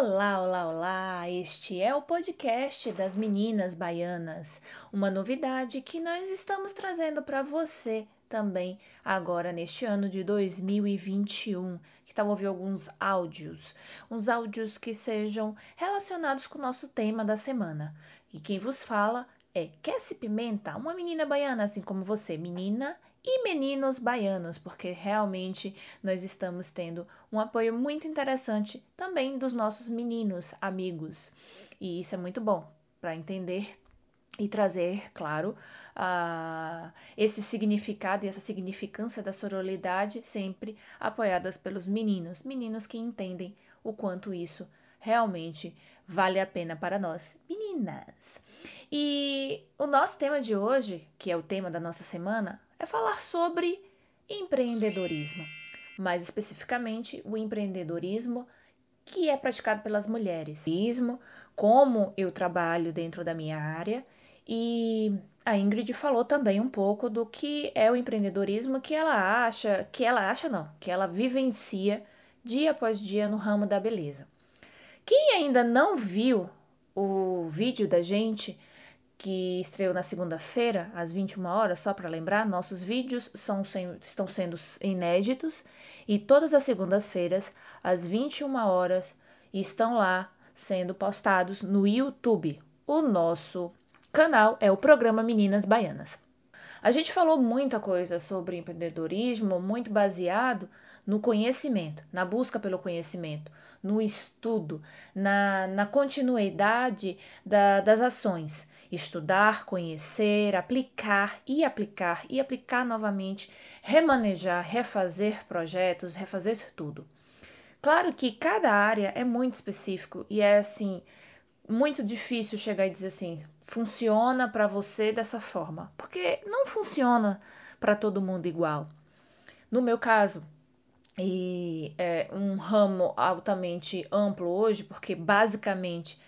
Olá, olá, olá! Este é o podcast das Meninas Baianas, uma novidade que nós estamos trazendo para você também agora neste ano de 2021. Que tal ouvir alguns áudios, uns áudios que sejam relacionados com o nosso tema da semana. E quem vos fala é Cassie Pimenta, uma menina baiana, assim como você, menina e meninos baianos, porque realmente nós estamos tendo um apoio muito interessante também dos nossos meninos amigos. E isso é muito bom para entender e trazer, claro, uh, esse significado e essa significância da sororidade sempre apoiadas pelos meninos, meninos que entendem o quanto isso realmente vale a pena para nós, meninas. E o nosso tema de hoje, que é o tema da nossa semana, é falar sobre empreendedorismo. Mais especificamente, o empreendedorismo que é praticado pelas mulheres. Como eu trabalho dentro da minha área e a Ingrid falou também um pouco do que é o empreendedorismo que ela acha, que ela acha não, que ela vivencia dia após dia no ramo da beleza. Quem ainda não viu o vídeo da gente que estreou na segunda-feira, às 21 horas, só para lembrar, nossos vídeos são estão sendo inéditos e todas as segundas-feiras, às 21 horas, estão lá sendo postados no YouTube. O nosso canal é o programa Meninas Baianas. A gente falou muita coisa sobre empreendedorismo, muito baseado no conhecimento, na busca pelo conhecimento, no estudo, na, na continuidade da, das ações estudar, conhecer, aplicar e aplicar e aplicar novamente, remanejar, refazer projetos, refazer tudo. Claro que cada área é muito específico e é assim muito difícil chegar e dizer assim, funciona para você dessa forma, porque não funciona para todo mundo igual. No meu caso, e é um ramo altamente amplo hoje, porque basicamente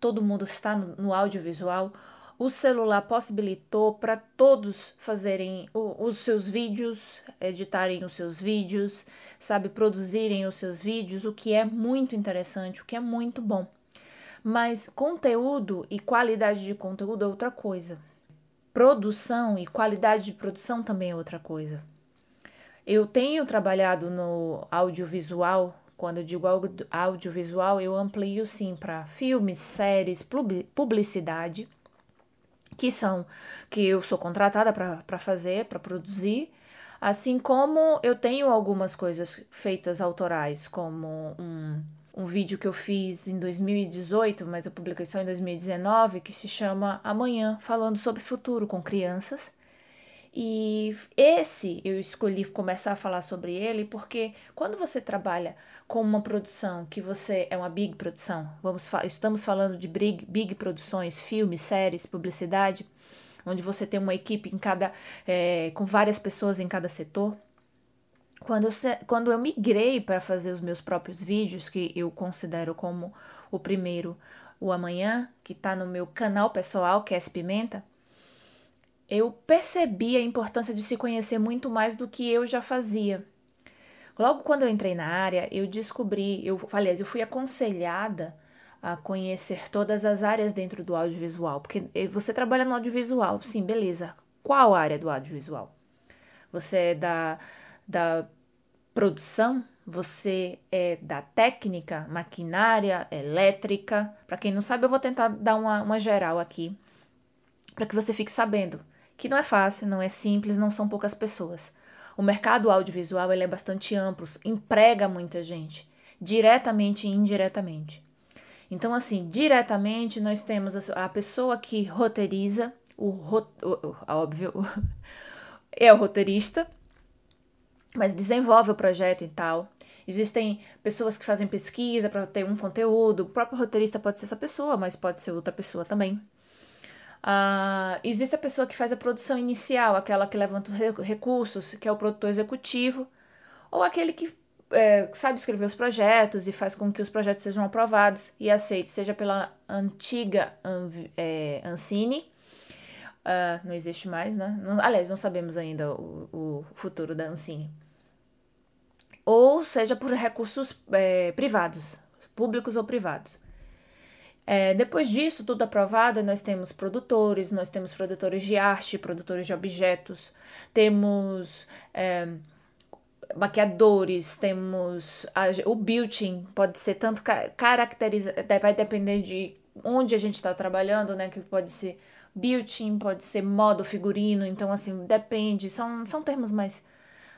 todo mundo está no, audiovisual, o celular possibilitou para todos fazerem os seus vídeos, editarem os seus vídeos, sabe, produzirem os seus vídeos, o que é muito interessante, o que é muito bom. Mas conteúdo e qualidade de conteúdo é outra coisa. Produção e qualidade de produção também é outra coisa. Eu tenho trabalhado no audiovisual quando eu digo audiovisual, eu amplio sim para filmes, séries, publicidade, que são que eu sou contratada para fazer, para produzir, assim como eu tenho algumas coisas feitas autorais, como um, um vídeo que eu fiz em 2018, mas eu publiquei só em 2019, que se chama Amanhã, falando sobre futuro com crianças. E esse eu escolhi começar a falar sobre ele porque quando você trabalha com uma produção que você é uma big produção, vamos estamos falando de big, big produções, filmes, séries, publicidade, onde você tem uma equipe em cada é, com várias pessoas em cada setor. Quando eu, quando eu migrei para fazer os meus próprios vídeos, que eu considero como o primeiro, o amanhã, que está no meu canal pessoal, que é Pimenta, eu percebi a importância de se conhecer muito mais do que eu já fazia. Logo quando eu entrei na área, eu descobri, eu, aliás, eu fui aconselhada a conhecer todas as áreas dentro do audiovisual, porque você trabalha no audiovisual, sim, beleza. Qual área do audiovisual? Você é da, da produção? Você é da técnica, maquinária, elétrica? Para quem não sabe, eu vou tentar dar uma, uma geral aqui, para que você fique sabendo que não é fácil, não é simples, não são poucas pessoas. O mercado audiovisual ele é bastante amplo, emprega muita gente, diretamente e indiretamente. Então, assim, diretamente nós temos a pessoa que roteiriza, o, o, o óbvio, é o roteirista, mas desenvolve o projeto e tal. Existem pessoas que fazem pesquisa para ter um conteúdo. O próprio roteirista pode ser essa pessoa, mas pode ser outra pessoa também. Uh, existe a pessoa que faz a produção inicial, aquela que levanta os recursos, que é o produtor executivo, ou aquele que é, sabe escrever os projetos e faz com que os projetos sejam aprovados e aceitos, seja pela antiga é, Ancine, uh, não existe mais, né? Não, aliás, não sabemos ainda o, o futuro da Ancine, ou seja por recursos é, privados, públicos ou privados. É, depois disso, tudo aprovado, nós temos produtores, nós temos produtores de arte, produtores de objetos, temos é, maquiadores, temos a, o building, pode ser tanto caracterizado, vai depender de onde a gente está trabalhando, né? Que pode ser building, pode ser modo figurino, então assim, depende, são, são termos mais,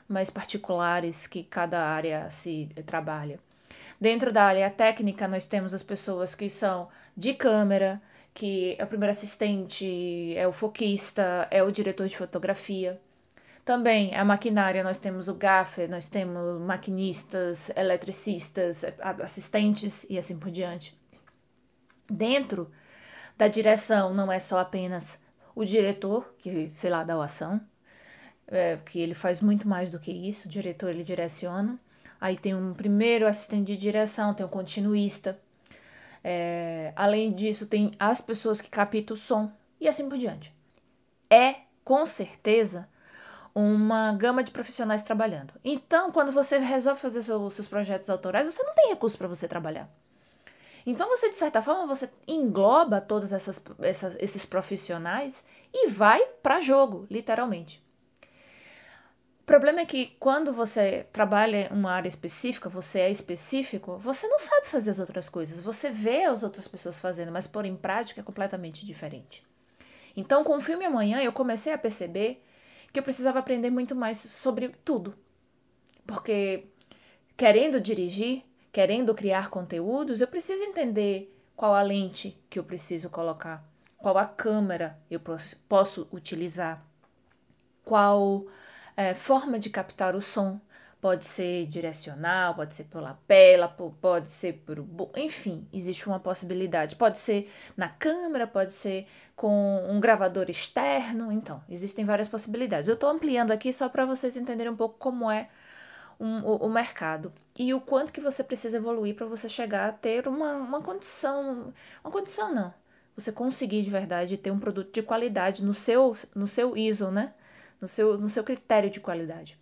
mais particulares que cada área se trabalha. Dentro da área técnica, nós temos as pessoas que são de câmera, que é o primeiro assistente, é o foquista, é o diretor de fotografia. Também a maquinária, nós temos o gaffer, nós temos maquinistas, eletricistas, assistentes e assim por diante. Dentro da direção não é só apenas o diretor, que sei lá, dá o ação, é, que ele faz muito mais do que isso, o diretor ele direciona. Aí tem um primeiro assistente de direção, tem um continuista. É, além disso, tem as pessoas que captam o som e assim por diante. É, com certeza, uma gama de profissionais trabalhando. Então, quando você resolve fazer seus, seus projetos autorais, você não tem recurso para você trabalhar. Então, você, de certa forma, você engloba todos essas, essas, esses profissionais e vai para jogo, literalmente. O problema é que quando você trabalha uma área específica, você é específico, você não sabe fazer as outras coisas. Você vê as outras pessoas fazendo, mas pôr em prática é completamente diferente. Então, com o filme Amanhã, eu comecei a perceber que eu precisava aprender muito mais sobre tudo. Porque querendo dirigir, querendo criar conteúdos, eu preciso entender qual a lente que eu preciso colocar, qual a câmera eu posso utilizar, qual é, forma de captar o som. Pode ser direcional, pode ser por lapela, pode ser por. Enfim, existe uma possibilidade. Pode ser na câmera, pode ser com um gravador externo. Então, existem várias possibilidades. Eu estou ampliando aqui só para vocês entenderem um pouco como é um, o, o, mercado e o quanto que você precisa evoluir para você chegar a ter uma, uma condição. Uma condição não. Você conseguir de verdade ter um produto de qualidade no seu, no seu ISO, né? No seu, no seu critério de qualidade.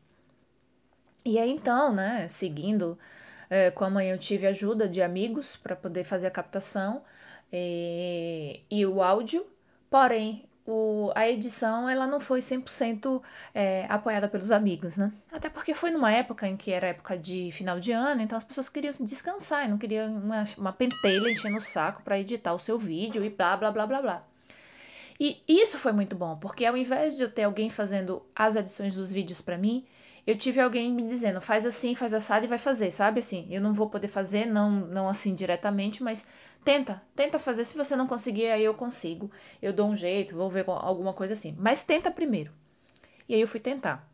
E aí então, né, seguindo é, com a mãe, eu tive ajuda de amigos para poder fazer a captação e, e o áudio, porém o, a edição ela não foi 100% é, apoiada pelos amigos, né? Até porque foi numa época em que era época de final de ano, então as pessoas queriam descansar e não queriam uma, uma pentelha enchendo o saco para editar o seu vídeo e blá, blá, blá, blá, blá. E isso foi muito bom, porque ao invés de eu ter alguém fazendo as edições dos vídeos para mim, eu tive alguém me dizendo, faz assim, faz assado e vai fazer, sabe? Assim, eu não vou poder fazer, não, não assim diretamente, mas tenta, tenta fazer. Se você não conseguir, aí eu consigo. Eu dou um jeito, vou ver alguma coisa assim. Mas tenta primeiro. E aí eu fui tentar.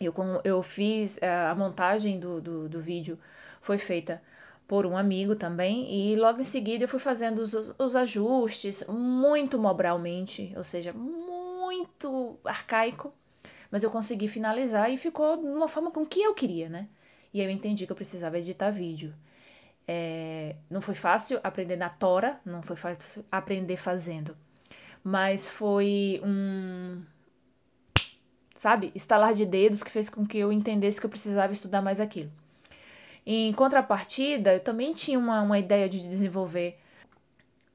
Eu, eu fiz eh, a montagem do, do, do vídeo, foi feita por um amigo também, e logo em seguida eu fui fazendo os, os ajustes, muito mobralmente, ou seja, muito arcaico mas eu consegui finalizar e ficou de uma forma com que eu queria, né? E eu entendi que eu precisava editar vídeo. É, não foi fácil aprender na tora, não foi fácil aprender fazendo, mas foi um, sabe, estalar de dedos que fez com que eu entendesse que eu precisava estudar mais aquilo. Em contrapartida, eu também tinha uma, uma ideia de desenvolver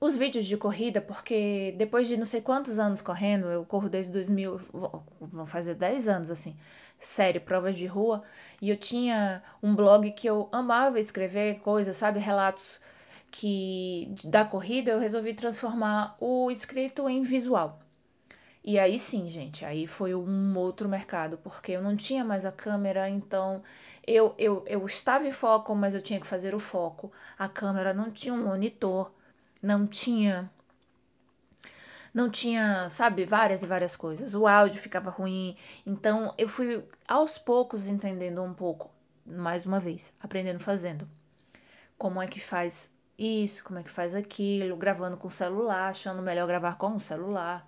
os vídeos de corrida, porque depois de não sei quantos anos correndo, eu corro desde 2000, vão fazer 10 anos assim, sério, provas de rua, e eu tinha um blog que eu amava escrever coisas, sabe, relatos que da corrida, eu resolvi transformar o escrito em visual. E aí sim, gente, aí foi um outro mercado, porque eu não tinha mais a câmera, então eu, eu, eu estava em foco, mas eu tinha que fazer o foco. A câmera não tinha um monitor não tinha não tinha, sabe, várias e várias coisas. O áudio ficava ruim. Então eu fui aos poucos entendendo um pouco, mais uma vez, aprendendo fazendo. Como é que faz isso, como é que faz aquilo, gravando com o celular, achando melhor gravar com o celular.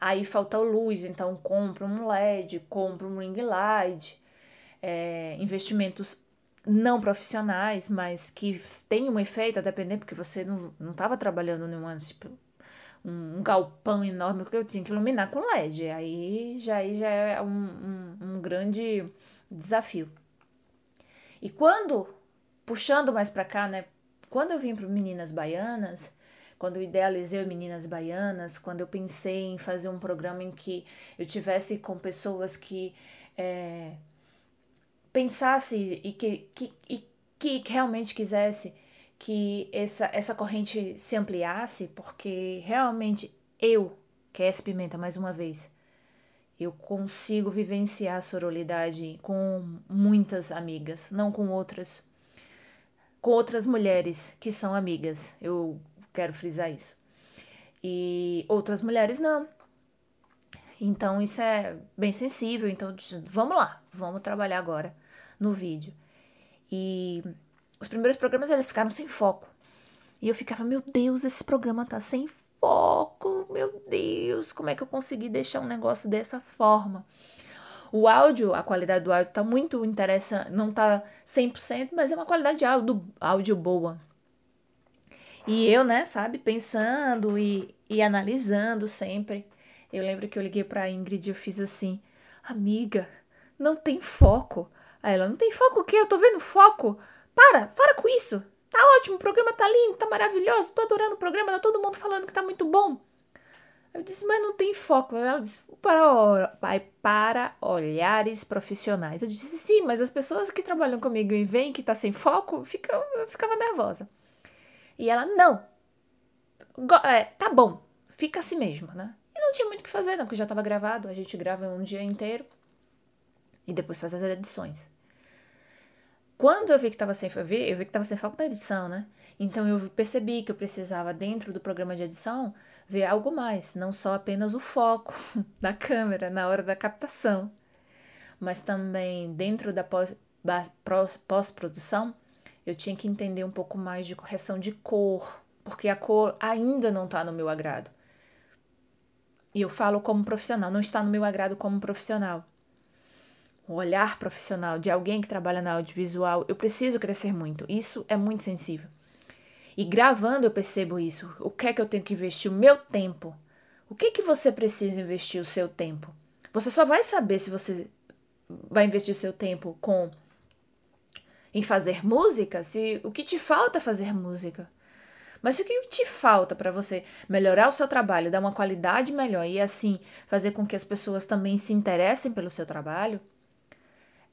Aí falta luz, então compra um LED, compra um ring light. É, investimentos não profissionais, mas que tem um efeito, a depender, porque você não estava trabalhando num tipo, um, um galpão enorme que eu tinha que iluminar com LED. Aí já, aí já é um, um, um grande desafio. E quando, puxando mais para cá, né, quando eu vim para Meninas Baianas, quando eu idealizei Meninas Baianas, quando eu pensei em fazer um programa em que eu tivesse com pessoas que é, pensasse e que, que, e que realmente quisesse que essa, essa corrente se ampliasse, porque realmente eu, que é Pimenta mais uma vez, eu consigo vivenciar a sororidade com muitas amigas, não com outras, com outras mulheres que são amigas. Eu quero frisar isso. E outras mulheres não. Então isso é bem sensível. Então vamos lá, vamos trabalhar agora no vídeo. E os primeiros programas eles ficaram sem foco. E eu ficava, meu Deus, esse programa tá sem foco. Meu Deus, como é que eu consegui deixar um negócio dessa forma? O áudio, a qualidade do áudio tá muito interessante, não tá 100%, mas é uma qualidade de áudio, áudio boa. E eu, né, sabe, pensando e, e analisando sempre. Eu lembro que eu liguei pra Ingrid e eu fiz assim: Amiga, não tem foco. Aí ela: Não tem foco o quê? Eu tô vendo foco. Para, para com isso. Tá ótimo, o programa tá lindo, tá maravilhoso, tô adorando o programa, tá todo mundo falando que tá muito bom. Eu disse, mas não tem foco. Ela disse, para, para olhares profissionais. Eu disse, sim, mas as pessoas que trabalham comigo e veem que tá sem foco, fica, eu ficava nervosa. E ela, não. É, tá bom, fica assim mesmo, né? E não tinha muito o que fazer, não, porque já tava gravado. A gente grava um dia inteiro e depois faz as edições. Quando eu vi que estava sem eu vi, eu vi que estava sem foco na edição, né? Então eu percebi que eu precisava dentro do programa de edição ver algo mais, não só apenas o foco da câmera na hora da captação, mas também dentro da pós-produção eu tinha que entender um pouco mais de correção de cor, porque a cor ainda não está no meu agrado. E eu falo como profissional, não está no meu agrado como profissional o olhar profissional de alguém que trabalha na audiovisual, eu preciso crescer muito. Isso é muito sensível. E gravando eu percebo isso. O que é que eu tenho que investir o meu tempo? O que é que você precisa investir o seu tempo? Você só vai saber se você vai investir o seu tempo com em fazer música, se o que te falta é fazer música. Mas se o que te falta para você melhorar o seu trabalho, dar uma qualidade melhor e assim fazer com que as pessoas também se interessem pelo seu trabalho,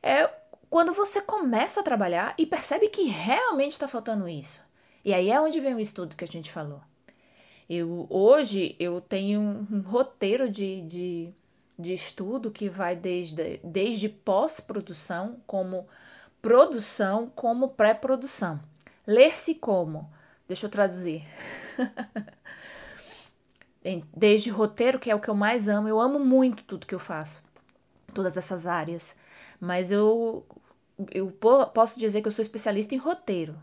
é quando você começa a trabalhar e percebe que realmente está faltando isso. E aí é onde vem o estudo que a gente falou. Eu, hoje eu tenho um, um roteiro de, de, de estudo que vai desde, desde pós-produção, como produção, como pré-produção. Ler-se como? Deixa eu traduzir. desde roteiro, que é o que eu mais amo, eu amo muito tudo que eu faço, todas essas áreas. Mas eu, eu posso dizer que eu sou especialista em roteiro.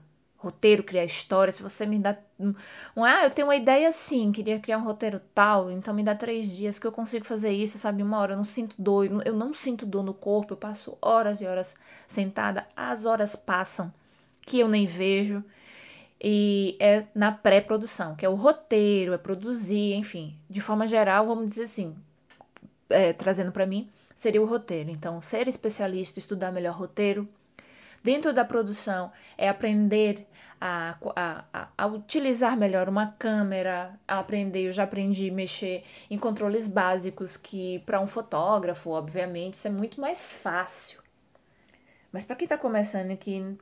Roteiro, criar história. Se você me dá um. Ah, eu tenho uma ideia assim, queria criar um roteiro tal, então me dá três dias que eu consigo fazer isso, sabe? Uma hora, eu não sinto dor, eu não sinto dor no corpo, eu passo horas e horas sentada, as horas passam que eu nem vejo. E é na pré-produção, que é o roteiro, é produzir, enfim. De forma geral, vamos dizer assim, é, trazendo para mim, seria o roteiro. Então, ser especialista, estudar melhor roteiro. Dentro da produção, é aprender a, a, a, utilizar melhor uma câmera, a aprender, eu já aprendi a mexer em controles básicos, que para um fotógrafo, obviamente, isso é muito mais fácil. Mas para quem está começando aqui,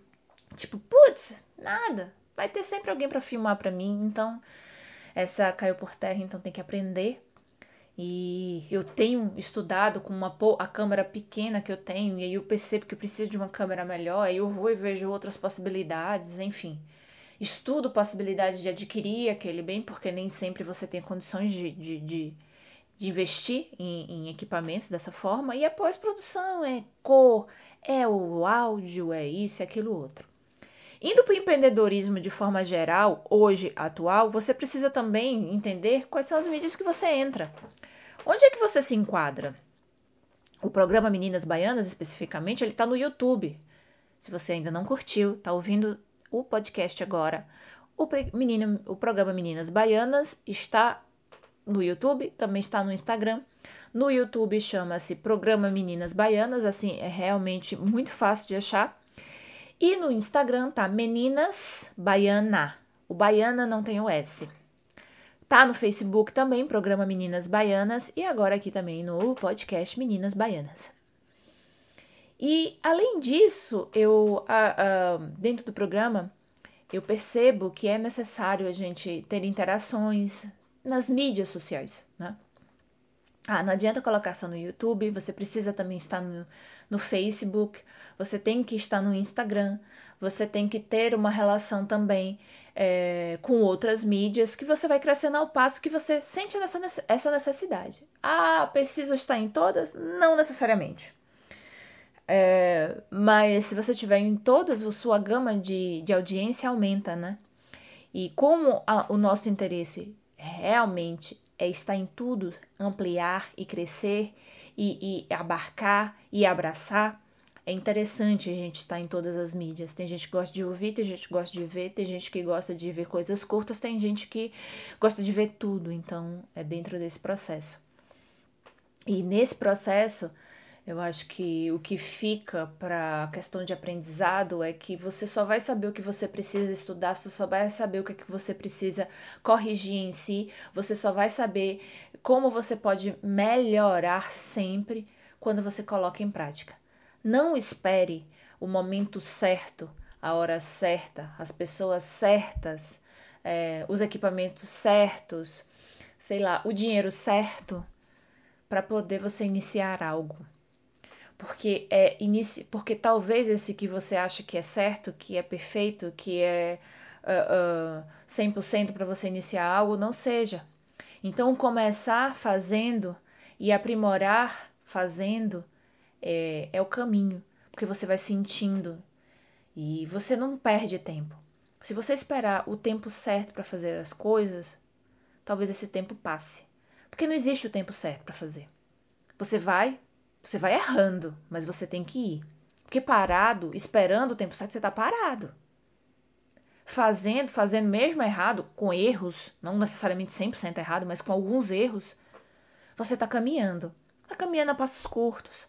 tipo, putz, nada, vai ter sempre alguém para filmar para mim, então essa caiu por terra, então tem que aprender e eu tenho estudado com uma a câmera pequena que eu tenho, e aí eu percebo que eu preciso de uma câmera melhor, aí eu vou e vejo outras possibilidades, enfim. Estudo possibilidades de adquirir aquele bem, porque nem sempre você tem condições de, de, de, de investir em, em equipamentos dessa forma. E a pós-produção é cor, é o áudio, é isso, é aquilo outro. Indo para o empreendedorismo de forma geral, hoje, atual, você precisa também entender quais são as mídias que você entra. Onde é que você se enquadra? O programa Meninas Baianas, especificamente, ele está no YouTube. Se você ainda não curtiu, está ouvindo o podcast agora, o, menino, o programa Meninas Baianas está no YouTube, também está no Instagram. No YouTube chama-se Programa Meninas Baianas, assim, é realmente muito fácil de achar. E no Instagram tá Meninas Baiana. O Baiana não tem o S. Tá no Facebook também, programa Meninas Baianas, e agora aqui também no podcast Meninas Baianas. E além disso, eu dentro do programa eu percebo que é necessário a gente ter interações nas mídias sociais, né? Ah, não adianta colocar só no YouTube, você precisa também estar no, no Facebook, você tem que estar no Instagram, você tem que ter uma relação também é, com outras mídias que você vai crescendo ao passo que você sente essa, essa necessidade. Ah, preciso estar em todas? Não necessariamente. É, mas se você tiver em todas, a sua gama de, de audiência aumenta, né? E como a, o nosso interesse realmente é estar em tudo, ampliar e crescer e, e abarcar e abraçar, é interessante a gente estar em todas as mídias. Tem gente que gosta de ouvir, tem gente que gosta de ver, tem gente que gosta de ver coisas curtas, tem gente que gosta de ver tudo. Então, é dentro desse processo. E nesse processo, eu acho que o que fica para a questão de aprendizado é que você só vai saber o que você precisa estudar, você só vai saber o que, é que você precisa corrigir em si, você só vai saber como você pode melhorar sempre quando você coloca em prática. Não espere o momento certo, a hora certa, as pessoas certas, é, os equipamentos certos, sei lá, o dinheiro certo para poder você iniciar algo porque é inici porque talvez esse que você acha que é certo, que é perfeito, que é uh, uh, 100% para você iniciar algo, não seja. Então, começar fazendo e aprimorar fazendo é, é o caminho, porque você vai sentindo e você não perde tempo. Se você esperar o tempo certo para fazer as coisas, talvez esse tempo passe, porque não existe o tempo certo para fazer. Você vai, você vai errando, mas você tem que ir. Porque parado, esperando o tempo certo, você está parado. Fazendo, fazendo mesmo errado, com erros, não necessariamente 100% errado, mas com alguns erros, você está caminhando. Está caminhando a passos curtos,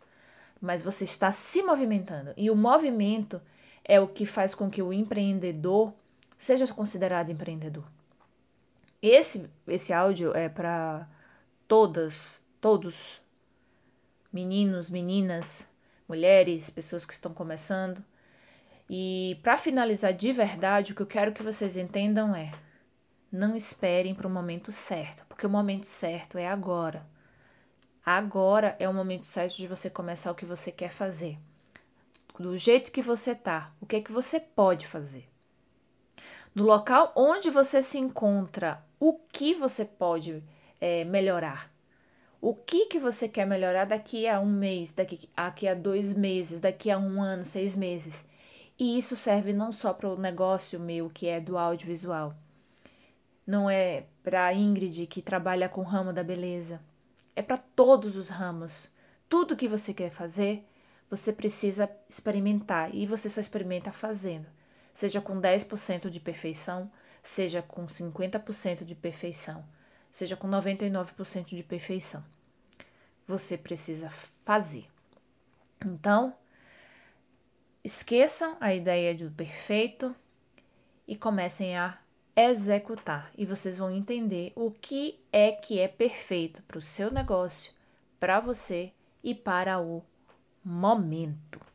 mas você está se movimentando. E o movimento é o que faz com que o empreendedor seja considerado empreendedor. Esse, esse áudio é para todas, todos meninos, meninas, mulheres, pessoas que estão começando. E para finalizar de verdade, o que eu quero que vocês entendam é: não esperem para o momento certo, porque o momento certo é agora. Agora é o momento certo de você começar o que você quer fazer. Do jeito que você tá, o que é que você pode fazer? No local onde você se encontra, o que você pode é, melhorar? O que que você quer melhorar daqui a um mês, daqui, daqui a dois meses, daqui a um ano, seis meses? E isso serve não só para o negócio meu, que é do audiovisual. Não é para a Ingrid, que trabalha com o ramo da beleza. É para todos os ramos. Tudo que você quer fazer, você precisa experimentar. E você só experimenta fazendo. Seja com 10% de perfeição, seja com 50% de perfeição, seja com 99% de perfeição você precisa fazer. Então, esqueçam a ideia do perfeito e comecem a executar. E vocês vão entender o que é que é perfeito para o seu negócio, para você e para o momento.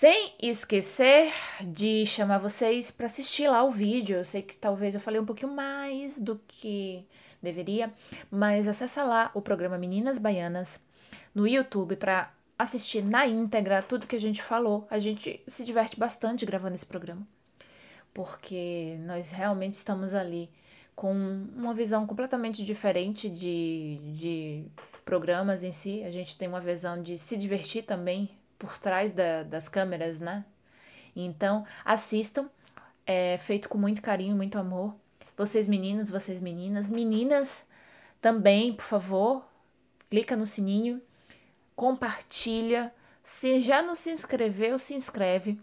Sem esquecer de chamar vocês para assistir lá o vídeo. Eu sei que talvez eu falei um pouquinho mais do que deveria, mas acessa lá o programa Meninas Baianas no YouTube para assistir na íntegra tudo que a gente falou. A gente se diverte bastante gravando esse programa, porque nós realmente estamos ali com uma visão completamente diferente de, de programas em si. A gente tem uma visão de se divertir também por trás da, das câmeras, né? Então, assistam. É feito com muito carinho, muito amor. Vocês meninos, vocês meninas, meninas também, por favor, clica no sininho, compartilha. Se já não se inscreveu, se inscreve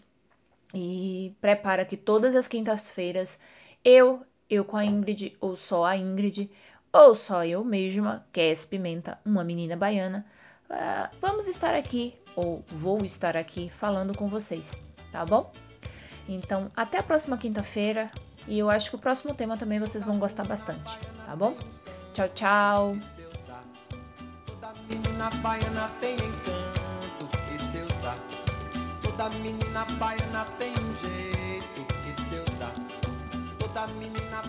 e prepara que todas as quintas-feiras eu, eu com a Ingrid, ou só a Ingrid, ou só eu mesma, Kes Pimenta, uma menina baiana, uh, vamos estar aqui, ou vou estar aqui falando com vocês. tá bom? Então, até a próxima quinta-feira. E eu acho que o próximo tema também vocês vão gostar bastante, tá bom? Tchau, tchau. Menina baiana tem encanto que Deus dá. Toda menina baiana tem um jeito que Deus dá. Toda menina